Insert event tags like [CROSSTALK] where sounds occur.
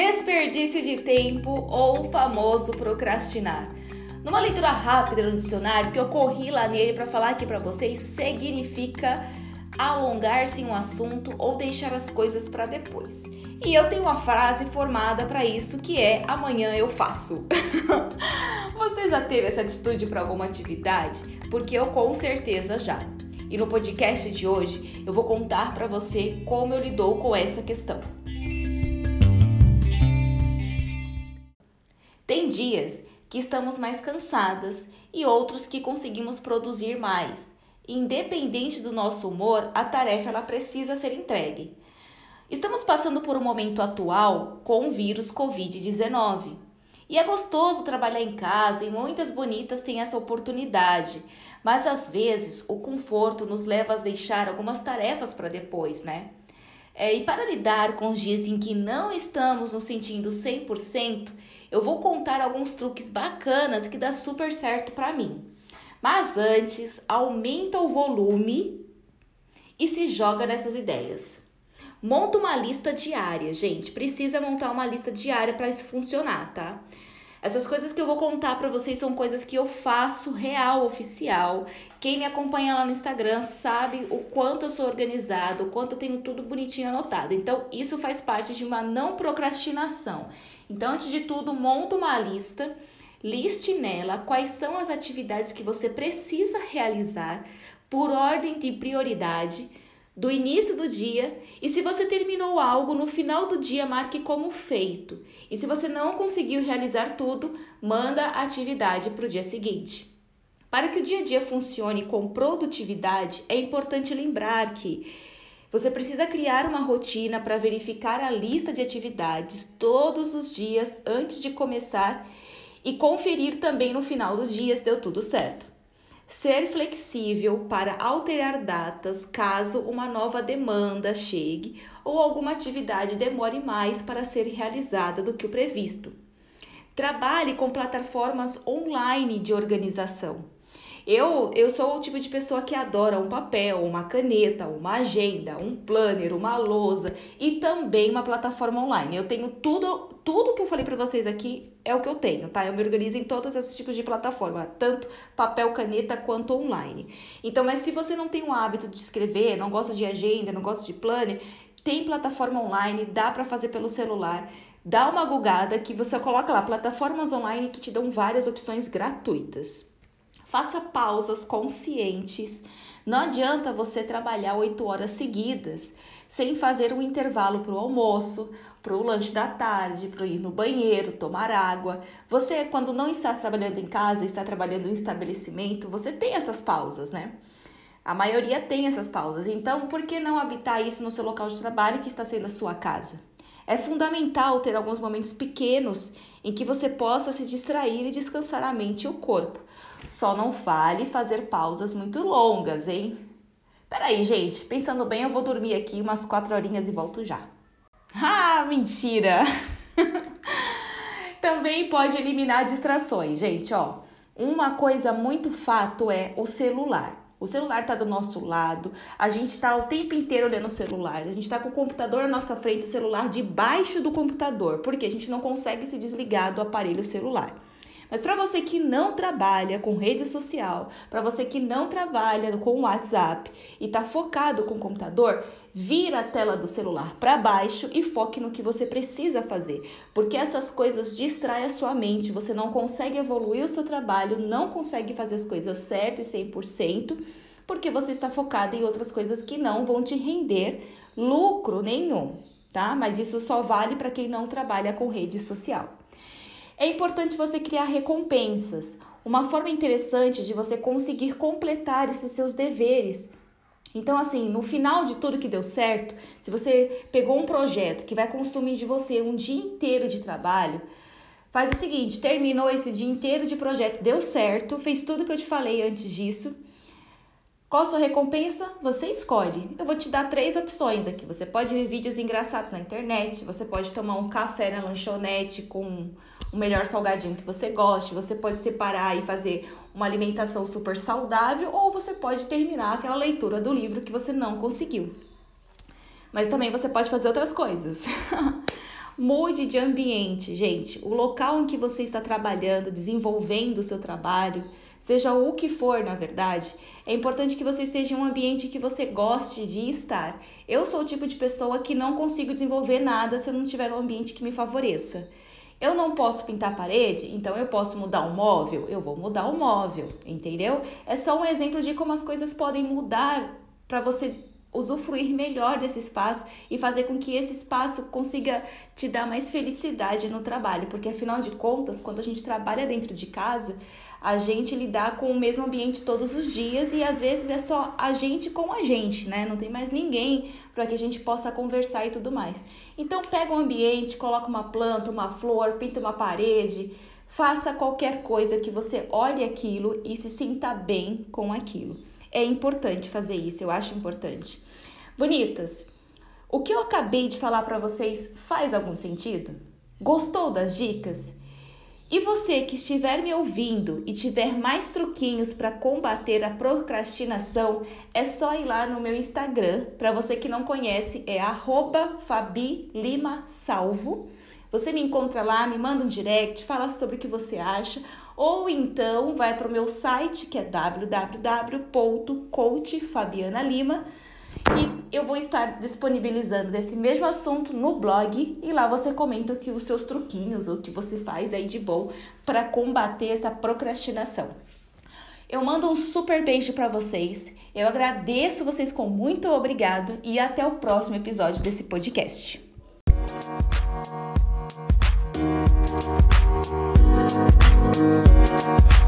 desperdício de tempo ou o famoso procrastinar. Numa leitura rápida no dicionário que eu corri lá nele para falar aqui para vocês, significa alongar-se em um assunto ou deixar as coisas para depois. E eu tenho uma frase formada para isso que é amanhã eu faço. [LAUGHS] Você já teve essa atitude para alguma atividade? Porque eu com certeza já. E no podcast de hoje eu vou contar para você como eu lidou com essa questão. Tem dias que estamos mais cansadas e outros que conseguimos produzir mais. Independente do nosso humor, a tarefa ela precisa ser entregue. Estamos passando por um momento atual com o vírus Covid-19. E é gostoso trabalhar em casa e muitas bonitas têm essa oportunidade, mas às vezes o conforto nos leva a deixar algumas tarefas para depois, né? É, e para lidar com os dias em que não estamos nos sentindo 100%, eu vou contar alguns truques bacanas que dá super certo para mim. Mas antes, aumenta o volume e se joga nessas ideias. Monta uma lista diária, gente. Precisa montar uma lista diária para isso funcionar, tá? Essas coisas que eu vou contar para vocês são coisas que eu faço real, oficial. Quem me acompanha lá no Instagram sabe o quanto eu sou organizado, o quanto eu tenho tudo bonitinho anotado. Então, isso faz parte de uma não procrastinação. Então, antes de tudo, monta uma lista, liste nela quais são as atividades que você precisa realizar por ordem de prioridade do início do dia e se você terminou algo no final do dia, marque como feito. E se você não conseguiu realizar tudo, manda a atividade para o dia seguinte. Para que o dia a dia funcione com produtividade, é importante lembrar que você precisa criar uma rotina para verificar a lista de atividades todos os dias antes de começar e conferir também no final do dia se deu tudo certo ser flexível para alterar datas caso uma nova demanda chegue ou alguma atividade demore mais para ser realizada do que o previsto. Trabalhe com plataformas online de organização. Eu, eu sou o tipo de pessoa que adora um papel, uma caneta, uma agenda, um planner, uma lousa e também uma plataforma online. Eu tenho tudo, tudo que eu falei para vocês aqui é o que eu tenho, tá? Eu me organizo em todos esses tipos de plataforma, tanto papel, caneta quanto online. Então, mas se você não tem o hábito de escrever, não gosta de agenda, não gosta de planner, tem plataforma online, dá para fazer pelo celular. Dá uma gugada que você coloca lá plataformas online que te dão várias opções gratuitas. Faça pausas conscientes. Não adianta você trabalhar oito horas seguidas sem fazer um intervalo para o almoço, para o lanche da tarde, para ir no banheiro, tomar água. Você, quando não está trabalhando em casa, está trabalhando em estabelecimento, você tem essas pausas, né? A maioria tem essas pausas. Então, por que não habitar isso no seu local de trabalho que está sendo a sua casa? É fundamental ter alguns momentos pequenos em que você possa se distrair e descansar a mente e o corpo. Só não fale fazer pausas muito longas, hein? Peraí, gente, pensando bem, eu vou dormir aqui umas quatro horinhas e volto já. [LAUGHS] Ah, mentira! [LAUGHS] Também pode eliminar distrações, gente, ó. Uma coisa muito fato é o celular. O celular está do nosso lado, a gente está o tempo inteiro olhando o celular, a gente está com o computador à nossa frente, o celular debaixo do computador, porque a gente não consegue se desligar do aparelho celular. Mas para você que não trabalha com rede social, para você que não trabalha com WhatsApp e está focado com o computador, vira a tela do celular para baixo e foque no que você precisa fazer, porque essas coisas distraem a sua mente, você não consegue evoluir o seu trabalho, não consegue fazer as coisas certas e 100%, porque você está focado em outras coisas que não vão te render lucro nenhum, tá? Mas isso só vale para quem não trabalha com rede social. É importante você criar recompensas, uma forma interessante de você conseguir completar esses seus deveres. Então, assim, no final de tudo que deu certo, se você pegou um projeto que vai consumir de você um dia inteiro de trabalho, faz o seguinte: terminou esse dia inteiro de projeto, deu certo, fez tudo que eu te falei antes disso. Qual a sua recompensa? Você escolhe. Eu vou te dar três opções aqui. Você pode ver vídeos engraçados na internet, você pode tomar um café na lanchonete com o melhor salgadinho que você goste, você pode separar e fazer uma alimentação super saudável ou você pode terminar aquela leitura do livro que você não conseguiu. Mas também você pode fazer outras coisas. [LAUGHS] Mude de ambiente, gente. O local em que você está trabalhando, desenvolvendo o seu trabalho, seja o que for, na verdade, é importante que você esteja em um ambiente que você goste de estar. Eu sou o tipo de pessoa que não consigo desenvolver nada se eu não estiver num ambiente que me favoreça. Eu não posso pintar a parede, então eu posso mudar o móvel? Eu vou mudar o móvel, entendeu? É só um exemplo de como as coisas podem mudar para você usufruir melhor desse espaço e fazer com que esse espaço consiga te dar mais felicidade no trabalho, porque afinal de contas, quando a gente trabalha dentro de casa, a gente lidar com o mesmo ambiente todos os dias e às vezes é só a gente com a gente, né? Não tem mais ninguém para que a gente possa conversar e tudo mais. Então pega um ambiente, coloca uma planta, uma flor, pinta uma parede, faça qualquer coisa que você olhe aquilo e se sinta bem com aquilo. É importante fazer isso, eu acho importante. Bonitas, o que eu acabei de falar para vocês faz algum sentido? Gostou das dicas? E você que estiver me ouvindo e tiver mais truquinhos para combater a procrastinação, é só ir lá no meu Instagram. Para você que não conhece, é @fabi_lima_salvo. Você me encontra lá, me manda um direct, fala sobre o que você acha, ou então vai para o meu site que é www.coachfabianalima.com e eu vou estar disponibilizando desse mesmo assunto no blog e lá você comenta que os seus truquinhos, o que você faz aí de bom para combater essa procrastinação. Eu mando um super beijo para vocês. Eu agradeço vocês com muito obrigado e até o próximo episódio desse podcast. Música